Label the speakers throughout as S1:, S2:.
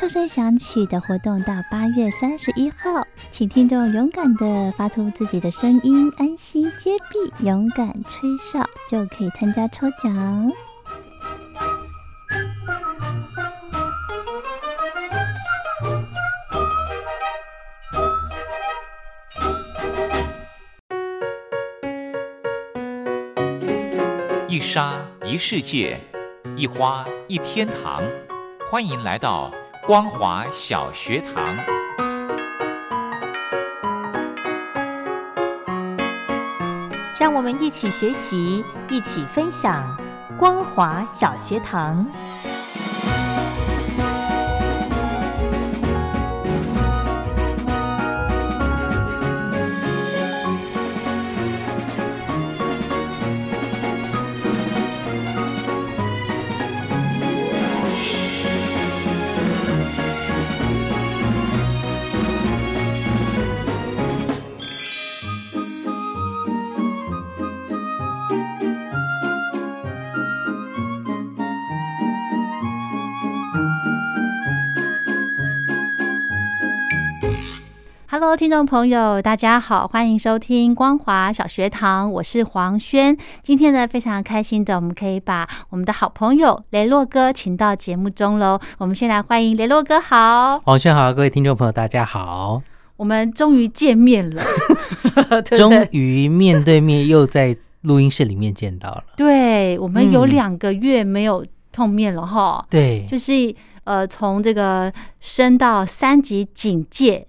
S1: 哨声响起的活动到八月三十一号，请听众勇敢的发出自己的声音，安心接币，勇敢吹哨，就可以参加抽奖。
S2: 一沙一世界，一花一天堂，欢迎来到。光华小学堂，
S3: 让我们一起学习，一起分享。光华小学堂。
S1: Hello，听众朋友，大家好，欢迎收听光华小学堂，我是黄轩。今天呢，非常开心的，我们可以把我们的好朋友雷洛哥请到节目中喽。我们先来欢迎雷洛哥，好，
S4: 黄轩好，各位听众朋友，大家好。
S1: 我们终于见面了，
S4: 终于面对面又在录音室里面见到了。
S1: 对，我们有两个月没有碰面了哈。
S4: 对，
S1: 就是呃，从这个升到三级警戒。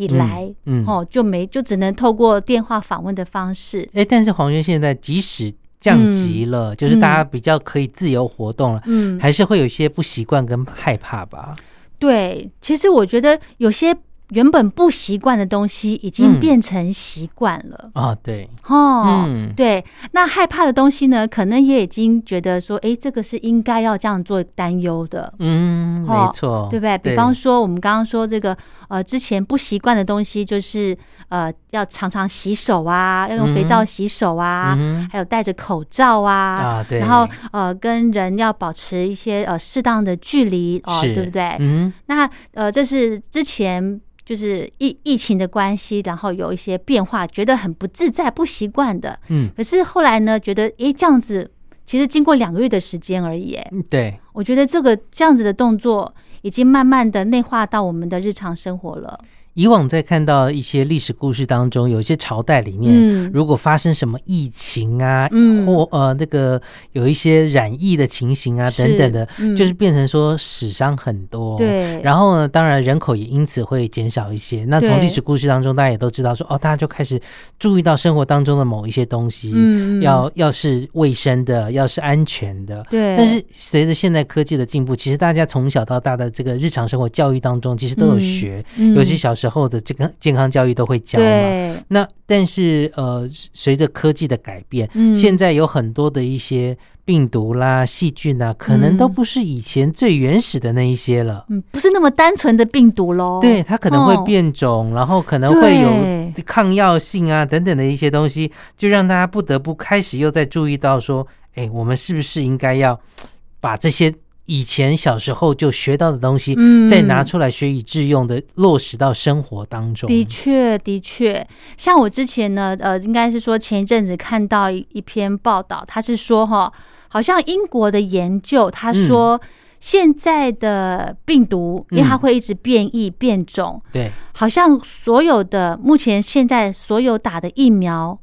S1: 以来，嗯，哦，就没就只能透过电话访问的方式。
S4: 哎，但是黄轩现在即使降级了，就是大家比较可以自由活动了，嗯，还是会有些不习惯跟害怕吧？
S1: 对，其实我觉得有些。原本不习惯的东西，已经变成习惯了
S4: 啊！对，
S1: 哦，对，那害怕的东西呢，可能也已经觉得说，哎，这个是应该要这样做担忧的。
S4: 嗯，没错，
S1: 对不对？比方说，我们刚刚说这个，呃，之前不习惯的东西，就是呃，要常常洗手啊，要用肥皂洗手啊，还有戴着口罩啊，
S4: 啊，对，
S1: 然后呃，跟人要保持一些呃适当的距离，哦，对不对？嗯，那呃，这是之前。就是疫疫情的关系，然后有一些变化，觉得很不自在、不习惯的。嗯，可是后来呢，觉得诶，这样子其实经过两个月的时间而已。
S4: 嗯，对，
S1: 我觉得这个这样子的动作已经慢慢的内化到我们的日常生活了。
S4: 以往在看到一些历史故事当中，有一些朝代里面，如果发生什么疫情啊，或呃那个有一些染疫的情形啊等等的，就是变成说死伤很多。
S1: 对，
S4: 然后呢，当然人口也因此会减少一些。那从历史故事当中，大家也都知道说，哦，大家就开始注意到生活当中的某一些东西，要要是卫生的，要是安全的。
S1: 对。
S4: 但是随着现代科技的进步，其实大家从小到大的这个日常生活教育当中，其实都有学，尤其小。时候的这个健康教育都会教嘛？那但是呃，随着科技的改变，现在有很多的一些病毒啦、细菌啊，可能都不是以前最原始的那一些了。
S1: 嗯，不是那么单纯的病毒喽。
S4: 对，它可能会变种，然后可能会有抗药性啊等等的一些东西，就让大家不得不开始又在注意到说，哎，我们是不是应该要把这些。以前小时候就学到的东西，再拿出来学以致用的落实到生活当中。
S1: 的确，的确，像我之前呢，呃，应该是说前一阵子看到一篇报道，他是说哈，好像英国的研究，他说现在的病毒，因为它会一直变异变种，
S4: 对，
S1: 好像所有的目前现在所有打的疫苗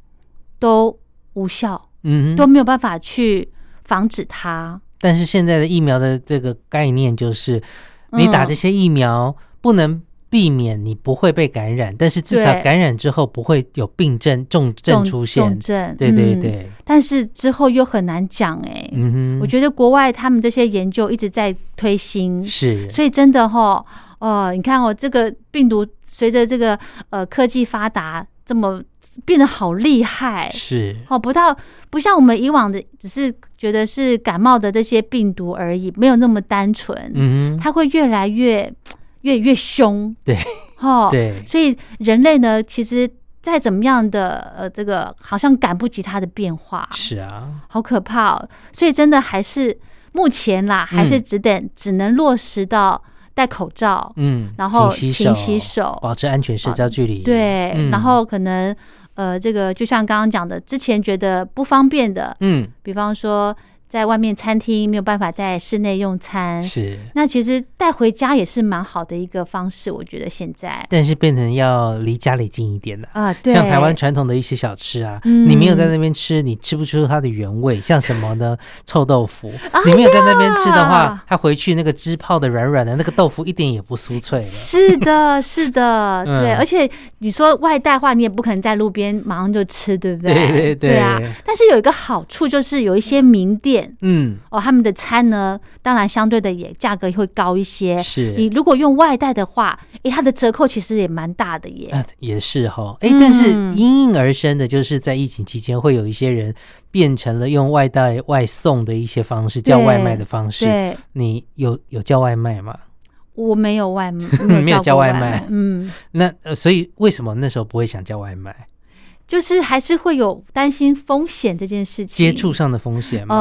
S1: 都无效，嗯，都没有办法去。防止它。
S4: 但是现在的疫苗的这个概念就是，你打这些疫苗不能避免你不会被感染，但是至少感染之后不会有病症、重症出现。
S1: 重症，
S4: 对对对。
S1: 但是之后又很难讲哎。嗯哼。我觉得国外他们这些研究一直在推新，
S4: 是。
S1: 所以真的哈，哦，你看哦，这个病毒随着这个呃科技发达，这么。变得好厉害，
S4: 是
S1: 哦，不到不像我们以往的，只是觉得是感冒的这些病毒而已，没有那么单纯。嗯，它会越来越越越凶，
S4: 对，
S1: 哦，
S4: 对，
S1: 所以人类呢，其实再怎么样的呃，这个好像赶不及它的变化，
S4: 是啊，
S1: 好可怕。哦。所以真的还是目前啦，还是只等只能落实到。戴口罩，嗯，然后勤洗手，
S4: 保持安全社交距离。
S1: 对，然后可能，呃，这个就像刚刚讲的，之前觉得不方便的，嗯，比方说。在外面餐厅没有办法在室内用餐，
S4: 是
S1: 那其实带回家也是蛮好的一个方式，我觉得现在。
S4: 但是变成要离家里近一点的
S1: 啊，对，
S4: 像台湾传统的一些小吃啊，你没有在那边吃，你吃不出它的原味。像什么呢？臭豆腐，你没有在那边吃的话，它回去那个汁泡的软软的，那个豆腐一点也不酥脆了。
S1: 是的，是的，对。而且你说外带话，你也不可能在路边马上就吃，对不对？
S4: 对对对
S1: 啊！但是有一个好处就是有一些名店。嗯哦，他们的餐呢，当然相对的也价格会高一些。
S4: 是
S1: 你如果用外带的话，哎，它的折扣其实也蛮大的耶。
S4: 也是哈，哎，但是应运而生的就是在疫情期间，会有一些人变成了用外带外送的一些方式，叫外卖的方式。
S1: 对，
S4: 你有有叫外卖吗？
S1: 我没有外卖，
S4: 没有叫外卖。
S1: 嗯，
S4: 那所以为什么那时候不会想叫外卖？
S1: 就是还是会有担心风险这件事情，
S4: 接触上的风险
S1: 嘛。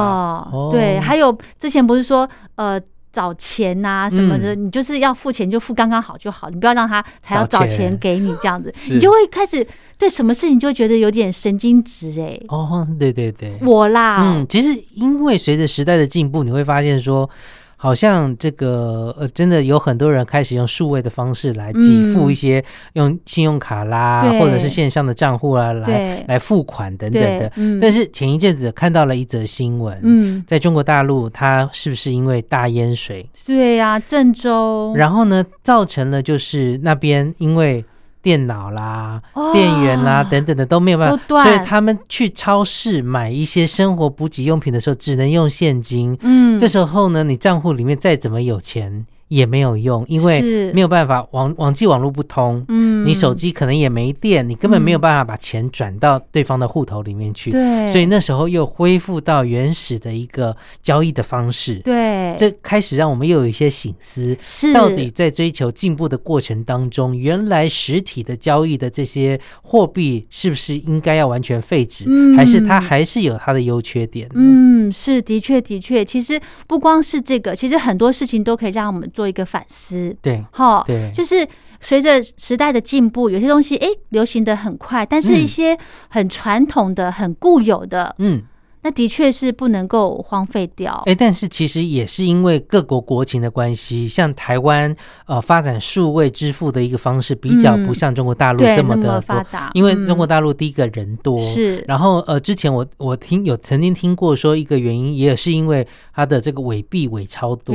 S1: 哦，对，还有之前不是说呃找钱呐什么的，你就是要付钱就付刚刚好就好，你不要让他还要找钱给你这样子，你就会开始对什么事情就觉得有点神经质哎。
S4: 哦，对对对，
S1: 我啦，
S4: 嗯，其实因为随着时代的进步，你会发现说。好像这个呃，真的有很多人开始用数位的方式来给付一些，用信用卡啦，或者是线上的账户啊，来来付款等等的。但是前一阵子看到了一则新闻，嗯，在中国大陆，它是不是因为大淹水？
S1: 对呀，郑州。
S4: 然后呢，造成了就是那边因为。电脑啦、电源啦等等的都没有办法，所以他们去超市买一些生活补给用品的时候，只能用现金。嗯，这时候呢，你账户里面再怎么有钱。也没有用，因为没有办法网网际网络不通，嗯，你手机可能也没电，你根本没有办法把钱转到对方的户头里面去，
S1: 对，
S4: 所以那时候又恢复到原始的一个交易的方式，
S1: 对，
S4: 这开始让我们又有一些醒思，
S1: 是。
S4: 到底在追求进步的过程当中，原来实体的交易的这些货币是不是应该要完全废止，还是它还是有它的优缺点？
S1: 嗯，是的确的确，其实不光是这个，其实很多事情都可以让我们。做一个反思，
S4: 对，
S1: 哈，
S4: 对，
S1: 就是随着时代的进步，有些东西哎流行的很快，但是一些很传统的、很固有的，嗯，那的确是不能够荒废掉。
S4: 哎，但是其实也是因为各国国情的关系，像台湾呃发展数位支付的一个方式比较不像中国大陆这么的
S1: 发达，
S4: 因为中国大陆第一个人多
S1: 是，
S4: 然后呃之前我我听有曾经听过说一个原因也是因为它的这个伪币伪钞多，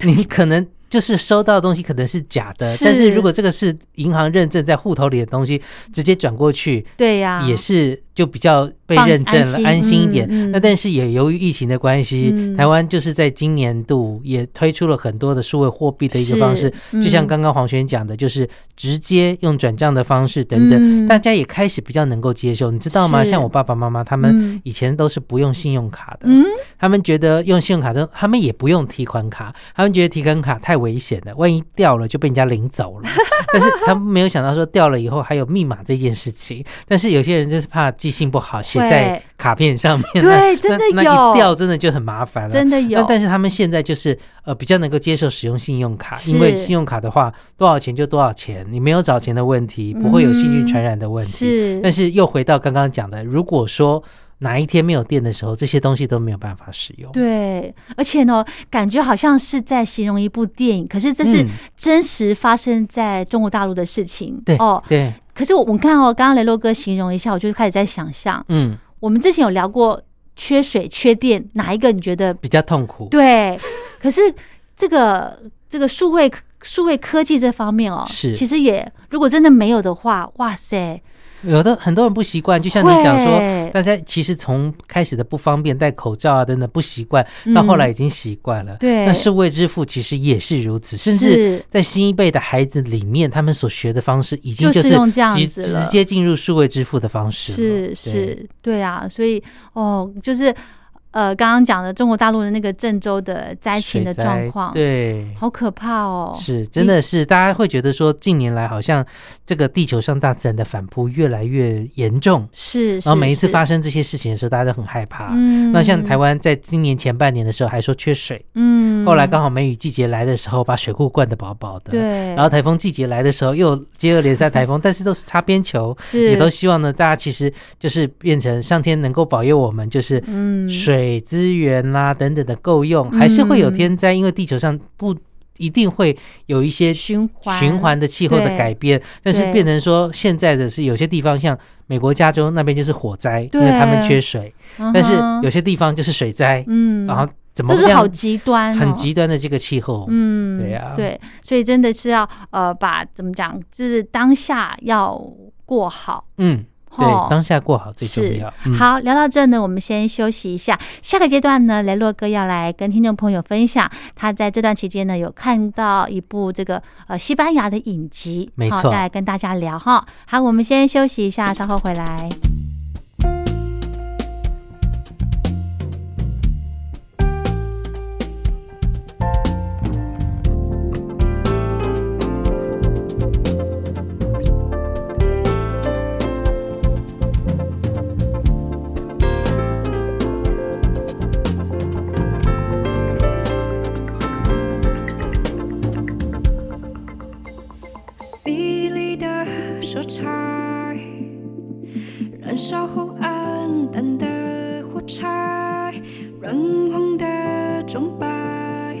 S4: 你可能。就是收到的东西可能是假的，但是如果这个是银行认证在户头里的东西，直接转过去，
S1: 对呀，
S4: 也是就比较。被认证了，安心一点。那但是也由于疫情的关系，台湾就是在今年度也推出了很多的数位货币的一个方式，就像刚刚黄轩讲的，就是直接用转账的方式等等，大家也开始比较能够接受，你知道吗？像我爸爸妈妈他们以前都是不用信用卡的，他们觉得用信用卡的，他们也不用提款卡，他们觉得提款卡太危险了，万一掉了就被人家领走了。但是他们没有想到说掉了以后还有密码这件事情，但是有些人就是怕记性不好。写在卡片上面，
S1: 对，真的有，
S4: 那一掉真的就很麻烦了，
S1: 真的有。
S4: 但是他们现在就是呃比较能够接受使用信用卡，因为信用卡的话多少钱就多少钱，你没有找钱的问题，不会有细菌传染的问题。
S1: 是，
S4: 但是又回到刚刚讲的，如果说哪一天没有电的时候，这些东西都没有办法使用。
S1: 对，而且呢，感觉好像是在形容一部电影，可是这是真实发生在中国大陆的事情。
S4: 对，哦，对。
S1: 可是我我看哦，刚刚雷洛哥形容一下，我就开始在想象，嗯，我们之前有聊过
S5: 缺水、缺电，哪一个你觉得
S4: 比较痛苦？
S5: 对，可是这个这个数位数位科技这方面哦，
S4: 是
S5: 其实也如果真的没有的话，哇塞！
S4: 有的很多人不习惯，就像你讲说，大家其实从开始的不方便戴口罩啊等等不习惯，到后来已经习惯了。
S5: 对，
S4: 那数位支付其实也是如此，甚至在新一辈的孩子里面，他们所学的方式已经就是直直接进入数位支付的方式。
S5: 是是，对啊，所以哦，就是。呃，刚刚讲的中国大陆的那个郑州的灾情的状况，
S4: 对，
S5: 好可怕哦！
S4: 是，真的是，大家会觉得说，近年来好像这个地球上大自然的反扑越来越严重，
S5: 是。
S4: 然后每一次发生这些事情的时候，大家都很害怕。嗯。那像台湾在今年前半年的时候还说缺水，嗯。后来刚好梅雨季节来的时候，把水库灌得饱饱的。
S5: 对。
S4: 然后台风季节来的时候，又接二连三台风，但是都是擦边球，也都希望呢，大家其实就是变成上天能够保佑我们，就是嗯水。水资源啦等等的够用，还是会有天灾，因为地球上不一定会有一些
S5: 循环。
S4: 循环的气候的改变，但是变成说现在的是有些地方像美国加州那边就是火灾，因为他们缺水，但是有些地方就是水灾，嗯，然后怎么
S5: 都是好极端，
S4: 很极端的这个气候，嗯，对呀，
S5: 对，所以真的是要呃把怎么讲，就是当下要过好，嗯。
S4: 对，当下过好最重要。
S5: 好，聊到这呢，我们先休息一下。下个阶段呢，雷洛哥要来跟听众朋友分享，他在这段期间呢有看到一部这个呃西班牙的影集，
S4: 没错，
S5: 再来跟大家聊哈。好，我们先休息一下，稍后回来。燃烧后暗淡的火柴温黄的钟摆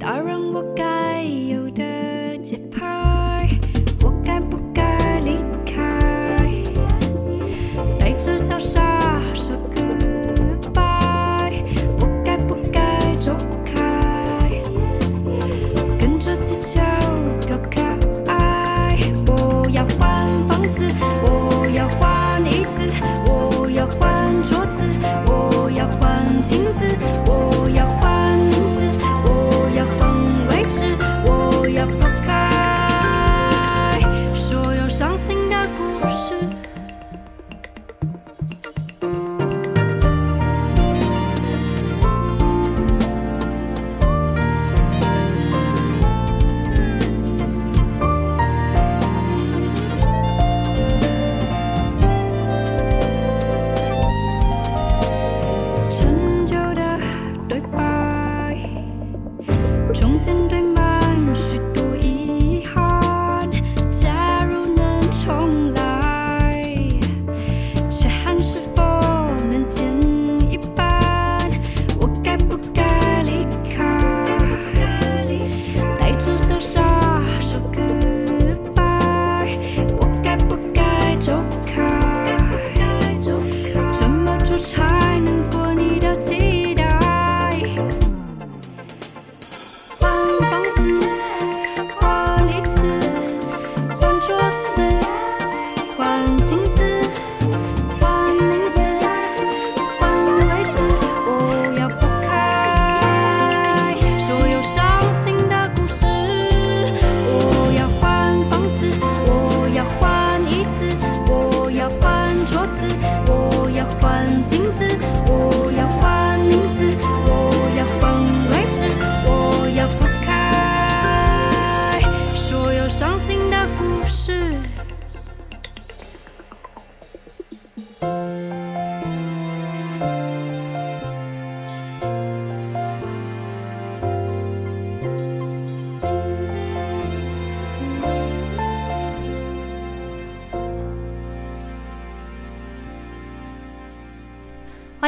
S5: 打乱我该有的节拍我该不该离开？带着笑杀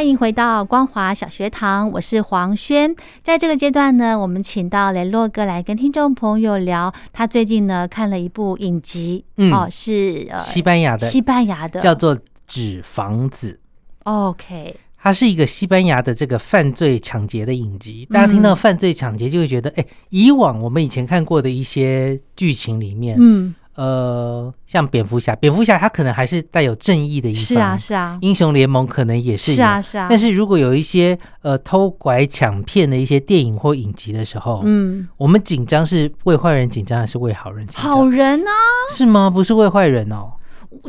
S5: 欢迎回到光华小学堂，我是黄轩。在这个阶段呢，我们请到雷洛哥来跟听众朋友聊，他最近呢看了一部影集，哦，是
S4: 西班牙的，
S5: 西班牙的，
S4: 叫做《纸房子》
S1: OK，
S4: 它是一个西班牙的这个犯罪抢劫的影集。大家听到犯罪抢劫，就会觉得，哎，以往我们以前看过的一些剧情里面，嗯。呃，像蝙蝠侠，蝙蝠侠他可能还是带有正义的一方，
S1: 是啊，是啊。
S4: 英雄联盟可能也是，
S1: 是啊，是啊。
S4: 但是如果有一些呃偷拐抢骗的一些电影或影集的时候，嗯，我们紧张是为坏人紧张还是为好人紧张？
S1: 好人啊？
S4: 是吗？不是为坏人哦。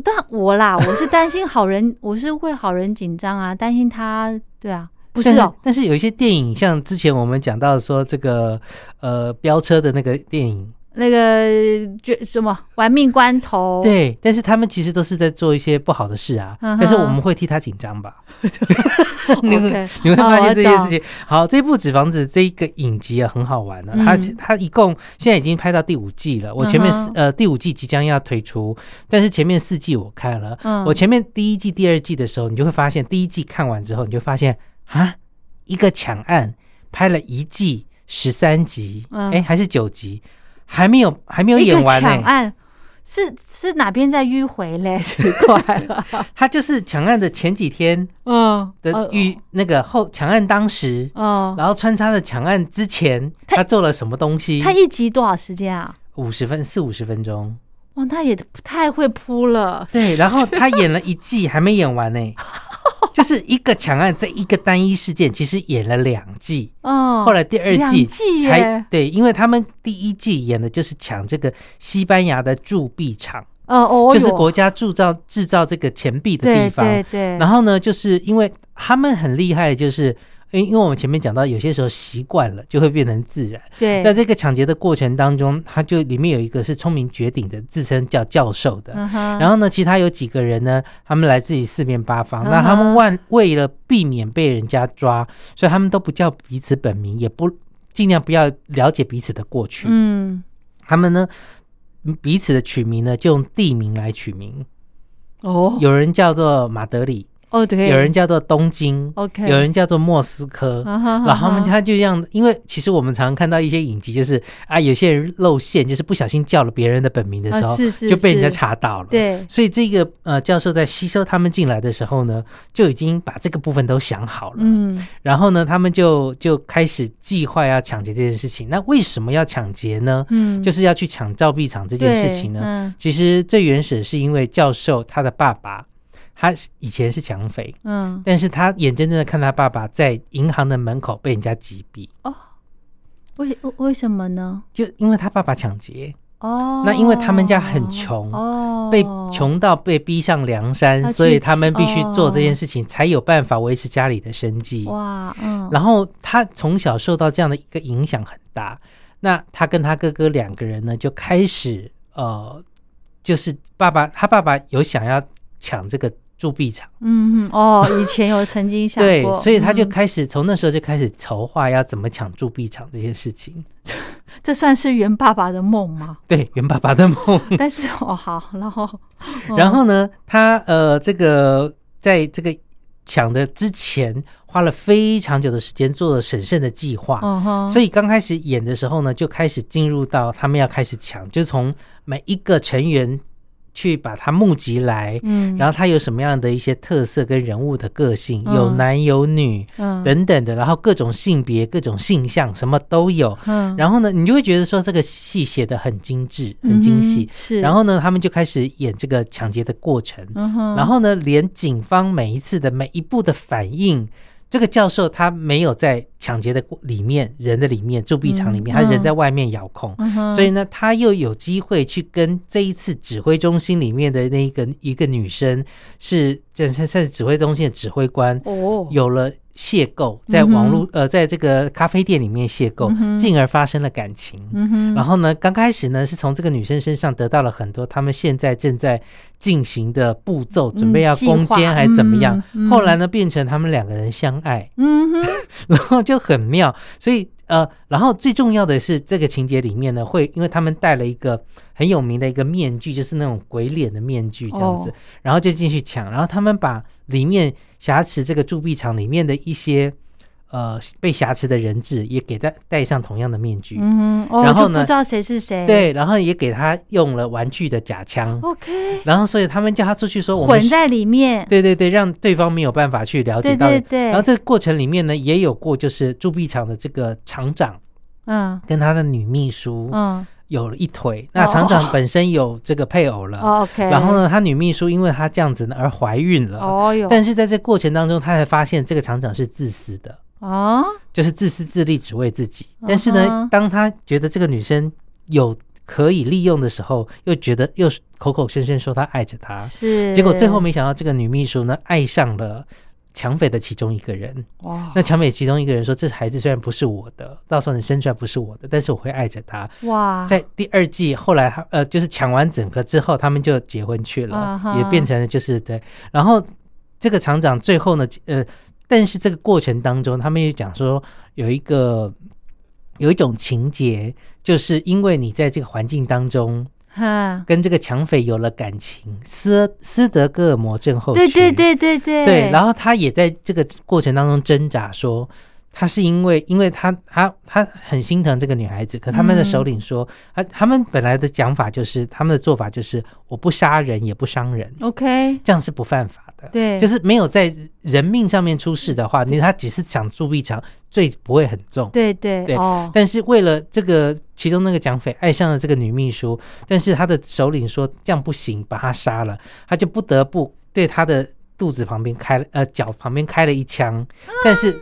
S1: 但我啦，我是担心好人，我是为好人紧张啊，担心他，对啊，不是哦。
S4: 但是有一些电影，像之前我们讲到说这个呃飙车的那个电影。
S1: 那个就什么玩命关头，
S4: 对，但是他们其实都是在做一些不好的事啊。但是我们会替他紧张吧？你会你会发现这件事情。好，这部《纸房子》这一个影集啊，很好玩的。它它一共现在已经拍到第五季了。我前面四呃第五季即将要推出，但是前面四季我看了。我前面第一季、第二季的时候，你就会发现，第一季看完之后，你就发现啊，一个抢案拍了一季十三集，哎，还是九集。还没有，还没有演完呢。
S1: 是是哪边在迂回嘞？奇怪了，
S4: 他就是抢案的前几天，嗯，的预那个后抢案当时，嗯，然后穿插的抢案之前，他做了什么东西？
S1: 他一集多少时间啊？
S4: 五十分四五十分钟。
S1: 哇，他也太会扑了。
S4: 对，然后 他演了一季，还没演完呢。就是一个强案，在一个单一事件，其实演了两季哦。后来第二季才对，因为他们第一季演的就是抢这个西班牙的铸币厂哦哦，就是国家铸造制造这个钱币的地方。
S1: 对对。
S4: 然后呢，就是因为他们很厉害，就是。因因为我们前面讲到，有些时候习惯了就会变成自然。
S1: 对，
S4: 在这个抢劫的过程当中，他就里面有一个是聪明绝顶的，自称叫教授的。然后呢，其他有几个人呢，他们来自于四面八方。那他们万为了避免被人家抓，所以他们都不叫彼此本名，也不尽量不要了解彼此的过去。嗯，他们呢，彼此的取名呢，就用地名来取名。哦，有人叫做马德里。哦，对，有人叫做东京
S1: ，OK，
S4: 有人叫做莫斯科，然后他们他就这样，因为其实我们常常看到一些影集，就是啊，有些人露馅，就是不小心叫了别人的本名的时候，就被人家查到了。
S1: 对，
S4: 所以这个呃教授在吸收他们进来的时候呢，就已经把这个部分都想好了。嗯，然后呢，他们就就开始计划要抢劫这件事情。那为什么要抢劫呢？嗯，就是要去抢造币厂这件事情呢？其实最原始是因为教授他的爸爸。他以前是抢匪，嗯，但是他眼睁睁的看他爸爸在银行的门口被人家击毙。哦，
S1: 为为什么呢？
S4: 就因为他爸爸抢劫。哦，那因为他们家很穷，哦，被穷到被逼上梁山，所以他们必须做这件事情，才有办法维持家里的生计。哇，嗯。然后他从小受到这样的一个影响很大。那他跟他哥哥两个人呢，就开始呃，就是爸爸他爸爸有想要抢这个。铸币厂，
S1: 嗯哦，以前有曾经想
S4: 过，对，所以他就开始从那时候就开始筹划要怎么抢铸币厂这件事情。
S1: 这算是袁爸爸的梦吗？
S4: 对，袁爸爸的梦。
S1: 但是哦好，然后
S4: 然后呢，他呃这个在这个抢的之前花了非常久的时间做了审慎的计划，所以刚开始演的时候呢，就开始进入到他们要开始抢，就从每一个成员。去把它募集来，嗯，然后他有什么样的一些特色跟人物的个性，有男有女，嗯，等等的，然后各种性别、各种性向，什么都有，嗯，然后呢，你就会觉得说这个戏写的很精致、很精细，
S1: 是，
S4: 然后呢，他们就开始演这个抢劫的过程，然后呢，连警方每一次的每一步的反应。这个教授他没有在抢劫的里面人的里面铸币厂里面，他人在外面遥控，所以呢，他又有机会去跟这一次指挥中心里面的那一个一个女生，是这算是指挥中心的指挥官，哦，有了。邂逅在网络呃，在这个咖啡店里面邂逅，进而发生了感情。然后呢，刚开始呢是从这个女生身上得到了很多他们现在正在进行的步骤，准备要攻坚还是怎么样？后来呢，变成他们两个人相爱，嗯哼，然后就很妙。所以呃，然后最重要的是这个情节里面呢，会因为他们戴了一个很有名的一个面具，就是那种鬼脸的面具这样子，然后就进去抢，然后他们把里面。挟持这个铸币厂里面的一些呃被挟持的人质也给他戴上同样的面具，
S1: 嗯，然后呢不知道谁是谁，
S4: 对，然后也给他用了玩具的假枪
S1: ，OK，
S4: 然后所以他们叫他出去说我们
S1: 混在里面，
S4: 对对对，让对方没有办法去了解到，
S1: 对对，
S4: 然后这个过程里面呢也有过就是铸币厂的这个厂长，
S1: 嗯，
S4: 跟他的女秘书，
S1: 嗯。
S4: 有了一腿，那厂长本身有这个配偶了
S1: ，OK。
S4: 然后呢，他女秘书因为他这样子呢而怀孕了，哦哟。但是在这过程当中，他才发现这个厂长是自私的，
S1: 哦，
S4: 就是自私自利，只为自己。但是呢，当他觉得这个女生有可以利用的时候，又觉得又口口声声说他爱着她，
S1: 是。
S4: 结果最后没想到，这个女秘书呢爱上了。抢匪的其中一个人，哇！那抢匪其中一个人说：“这孩子虽然不是我的，到时候你生出来不是我的，但是我会爱着他。”
S1: 哇！
S4: 在第二季后来，他呃，就是抢完整个之后，他们就结婚去了，也变成了就是对。然后这个厂长最后呢，呃，但是这个过程当中，他们也讲说有一个有一种情节，就是因为你在这个环境当中。哈跟这个抢匪有了感情，斯斯德哥尔摩症候群。
S1: 对对对对对。
S4: 对，然后他也在这个过程当中挣扎，说他是因为，因为他他他很心疼这个女孩子，可他们的首领说，他他们本来的讲法就是，他们的做法就是我不杀人也不伤人
S1: ，OK，
S4: 这样是不犯法。
S1: 对，
S4: 就是没有在人命上面出事的话，你他只是想住一场，罪不会很重。
S1: 对对
S4: 对，但是为了这个，其中那个蒋匪爱上了这个女秘书，但是他的首领说这样不行，把他杀了，他就不得不对他的肚子旁边开呃脚旁边开了一枪，但是。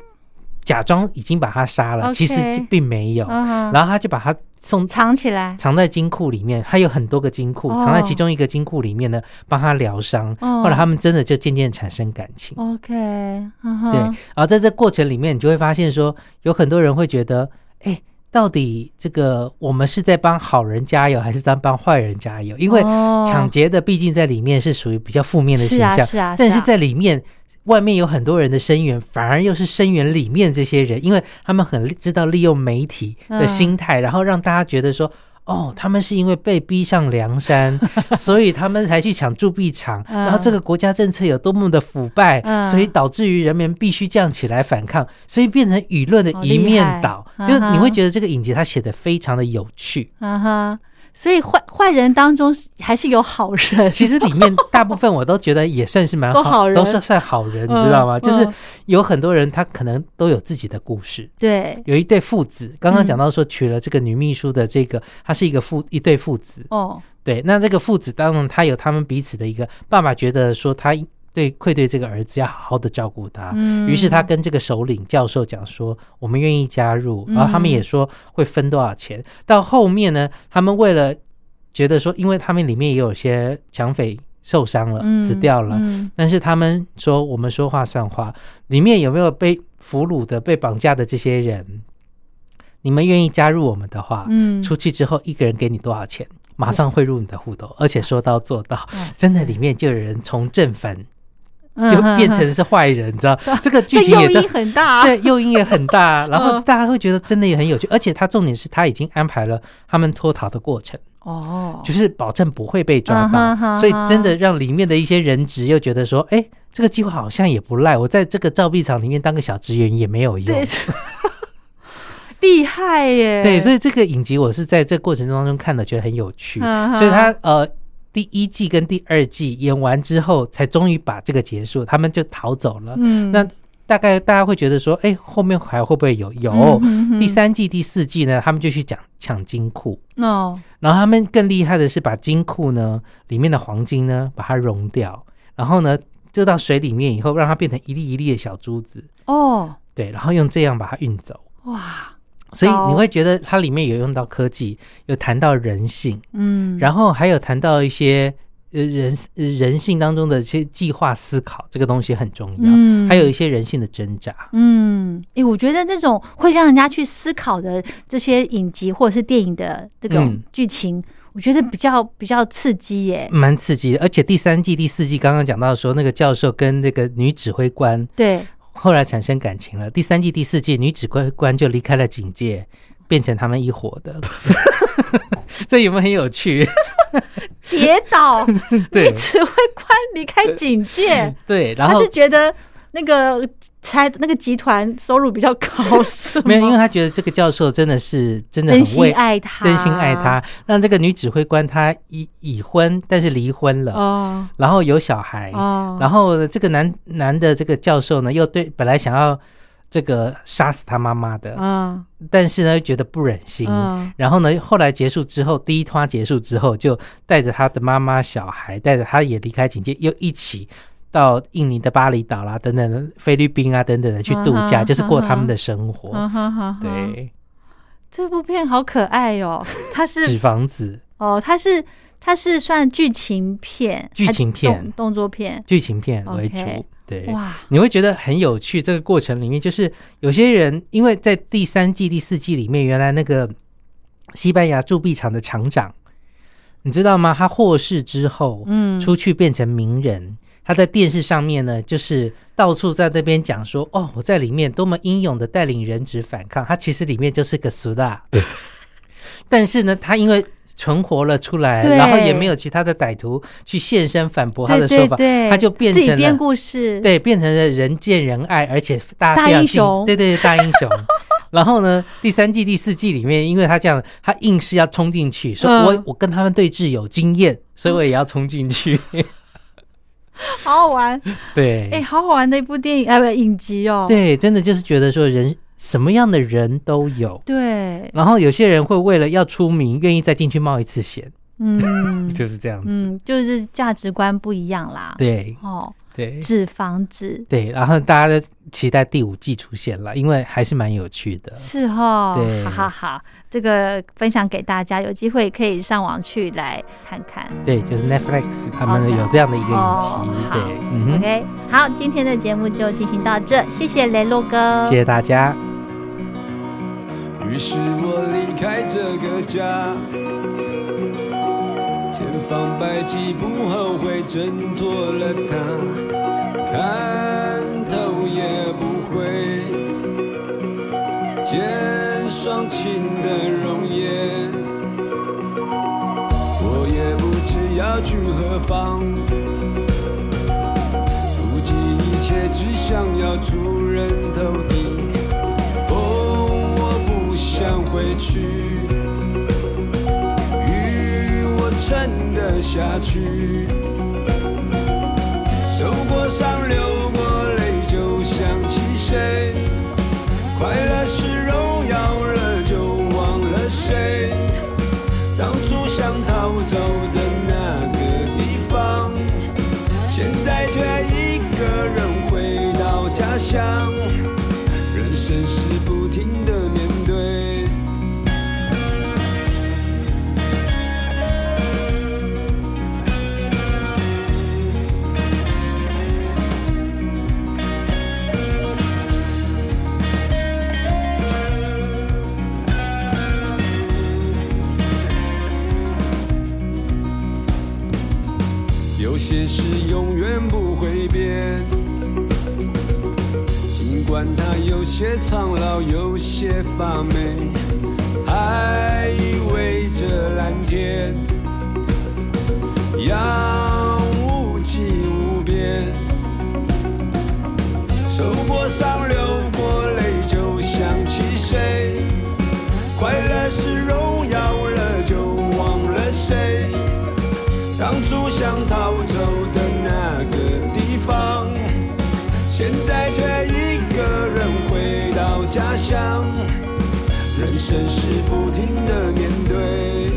S4: 假装已经把他杀了，其实并没有。然后他就把他送
S1: 藏起来，
S4: 藏在金库里面。他有很多个金库，藏在其中一个金库里面呢，帮他疗伤。后来他们真的就渐渐产生感情。
S1: OK，
S4: 对。然后在这过程里面，你就会发现说，有很多人会觉得，哎，到底这个我们是在帮好人加油，还是在帮坏人加油？因为抢劫的毕竟在里面是属于比较负面的形象，
S1: 是啊，
S4: 但是在里面。外面有很多人的声援，反而又是声援里面这些人，因为他们很知道利用媒体的心态，然后让大家觉得说，哦，他们是因为被逼上梁山，所以他们才去抢铸币厂，然后这个国家政策有多么的腐败，所以导致于人民必须这样起来反抗，所以变成舆论的一面倒，就是你会觉得这个影集它写的非常的有趣。
S1: 所以坏坏人当中还是有好人，
S4: 其实里面大部分我都觉得也算是蛮
S1: 好，
S4: 都是算好人，你知道吗？就是有很多人他可能都有自己的故事。
S1: 对，
S4: 有一对父子，刚刚讲到说娶了这个女秘书的这个，他是一个父一对父子。
S1: 哦，
S4: 对，那这个父子当中他有他们彼此的一个爸爸觉得说他。对，愧对这个儿子要好好的照顾他。嗯，于是他跟这个首领教授讲说，我们愿意加入，然后他们也说会分多少钱。到后面呢，他们为了觉得说，因为他们里面也有些抢匪受伤了，死掉了，但是他们说我们说话算话，里面有没有被俘虏的、被绑架的这些人？你们愿意加入我们的话，嗯，出去之后一个人给你多少钱，马上汇入你的户头，而且说到做到，真的里面就有人从正反。就变成是坏人，你知道？这个剧情也
S1: 诱因很大，
S4: 对，诱因也很大。然后大家会觉得真的也很有趣，而且他重点是他已经安排了他们脱逃的过程
S1: 哦，
S4: 就是保证不会被抓到，所以真的让里面的一些人质又觉得说，哎，这个计划好像也不赖，我在这个造币厂里面当个小职员也没有用，
S1: 厉害耶！
S4: 对，所以这个影集我是在这过程当中看的，觉得很有趣，所以他呃。第一季跟第二季演完之后，才终于把这个结束，他们就逃走了。嗯，那大概大家会觉得说，哎，后面还会不会有？有第三季、第四季呢？他们就去讲抢金库
S1: 哦。
S4: 然后他们更厉害的是，把金库呢里面的黄金呢把它融掉，然后呢丢到水里面以后，让它变成一粒一粒的小珠子
S1: 哦。
S4: 对，然后用这样把它运走。
S1: 哇！
S4: 所以你会觉得它里面有用到科技，有谈到人性，
S1: 嗯，
S4: 然后还有谈到一些呃人人性当中的一些计划思考，这个东西很重要，嗯，还有一些人性的挣扎，
S1: 嗯，诶，我觉得这种会让人家去思考的这些影集或者是电影的这种剧情，我觉得比较比较刺激耶，
S4: 蛮刺激的。而且第三季、第四季刚刚讲到说，那个教授跟那个女指挥官，
S1: 对。
S4: 后来产生感情了。第三季、第四季，女指挥官就离开了警界，变成他们一伙的。这有没有很有趣？
S1: 跌倒，女指挥官离开警界，
S4: 对，然后
S1: 是觉得那个才那个集团收入比较高，是吗？
S4: 没有，因为他觉得这个教授真的是真的很为
S1: 爱他，
S4: 真心爱他。那这个女指挥官她已已婚，但是离婚了。哦，然后有小孩。哦，然后这个男男的这个教授呢，又对本来想要这个杀死他妈妈的。啊，但是呢又觉得不忍心，然后呢后来结束之后，第一趟结束之后，就带着他的妈妈、小孩，带着他也离开警戒，又一起。到印尼的巴厘岛啦，等等的菲律宾啊，等等的去度假，就是过他们的生活。对，
S1: 这部片好可爱哟，它是
S4: 纸房子
S1: 哦，它是 它是算剧情片，
S4: 剧情片、
S1: 动作片、
S4: 剧情片为主。对，哇，你会觉得很有趣。这个过程里面，就是有些人因为在第三季、第四季里面，原来那个西班牙铸币厂的厂长，你知道吗？他获释之后，嗯，出去变成名人。他在电视上面呢，就是到处在那边讲说：“哦，我在里面多么英勇的带领人质反抗。”他其实里面就是个苏大，但是呢，他因为存活了出来，然后也没有其他的歹徒去现身反驳他的说法，对他就变成了
S1: 编故事，
S4: 对，变成了人见人爱，而且大
S1: 大英雄，
S4: 对对大英雄。然后呢，第三季、第四季里面，因为他这样，他硬是要冲进去，说我我跟他们对峙有经验，所以我也要冲进去。
S1: 好好玩，
S4: 对，
S1: 哎，好好玩的一部电影，哎，不，影集哦。
S4: 对，真的就是觉得说，人什么样的人都有。
S1: 对。
S4: 然后有些人会为了要出名，愿意再进去冒一次险。嗯，就是这样子。嗯，
S1: 就是价值观不一样啦。
S4: 对。哦。对，
S1: 纸房子。
S4: 对，然后大家都期待第五季出现了，因为还是蛮有趣的。
S1: 是哈，
S4: 对，
S1: 好好好，这个分享给大家，有机会可以上网去来看看。
S4: 对，就是 Netflix 他们有这样的一个影集。对
S1: ，OK，好，今天的节目就进行到这，谢谢雷洛哥，
S4: 谢谢大家。
S6: 于是我离开这个家。千方百计不后悔挣脱了他，看透也不会见双亲的容颜。我也不知要去何方，不计一切只想要出人头地。风，我不想回去。撑得下去，受过伤管它有些苍老，有些发霉，还依偎着蓝天，要无际无边。受过伤，流过泪，就想起谁？快乐是荣耀了，就忘了谁？当初想逃走的那个地方，现在却已家乡。人生是不停的面对，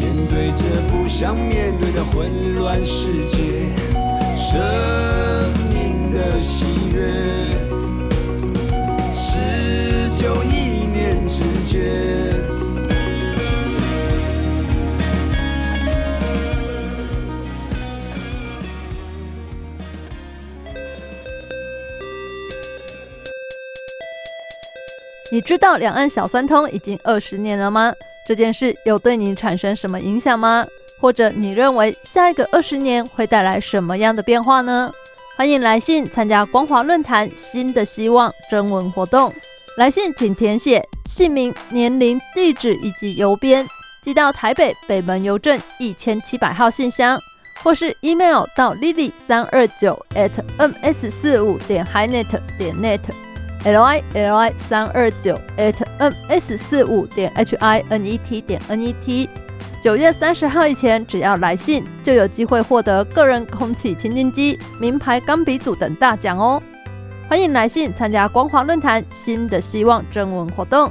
S6: 面对着不想面对的混乱世界，生命的喜悦，是就一年之间。
S7: 你知道两岸小三通已经二十年了吗？这件事有对你产生什么影响吗？或者你认为下一个二十年会带来什么样的变化呢？欢迎来信参加光华论坛新的希望征文活动。来信请填写姓名、年龄、地址以及邮编，寄到台北北门邮政一千七百号信箱，或是 email 到 lily 三二九 atms 四五点 hinet 点 net l i l i 三二九 at ms 四五点 h i n e t 点 n e t。九月三十号以前，只要来信，就有机会获得个人空气清新机、名牌钢笔组等大奖哦！欢迎来信参加光华论坛新的希望征文活动。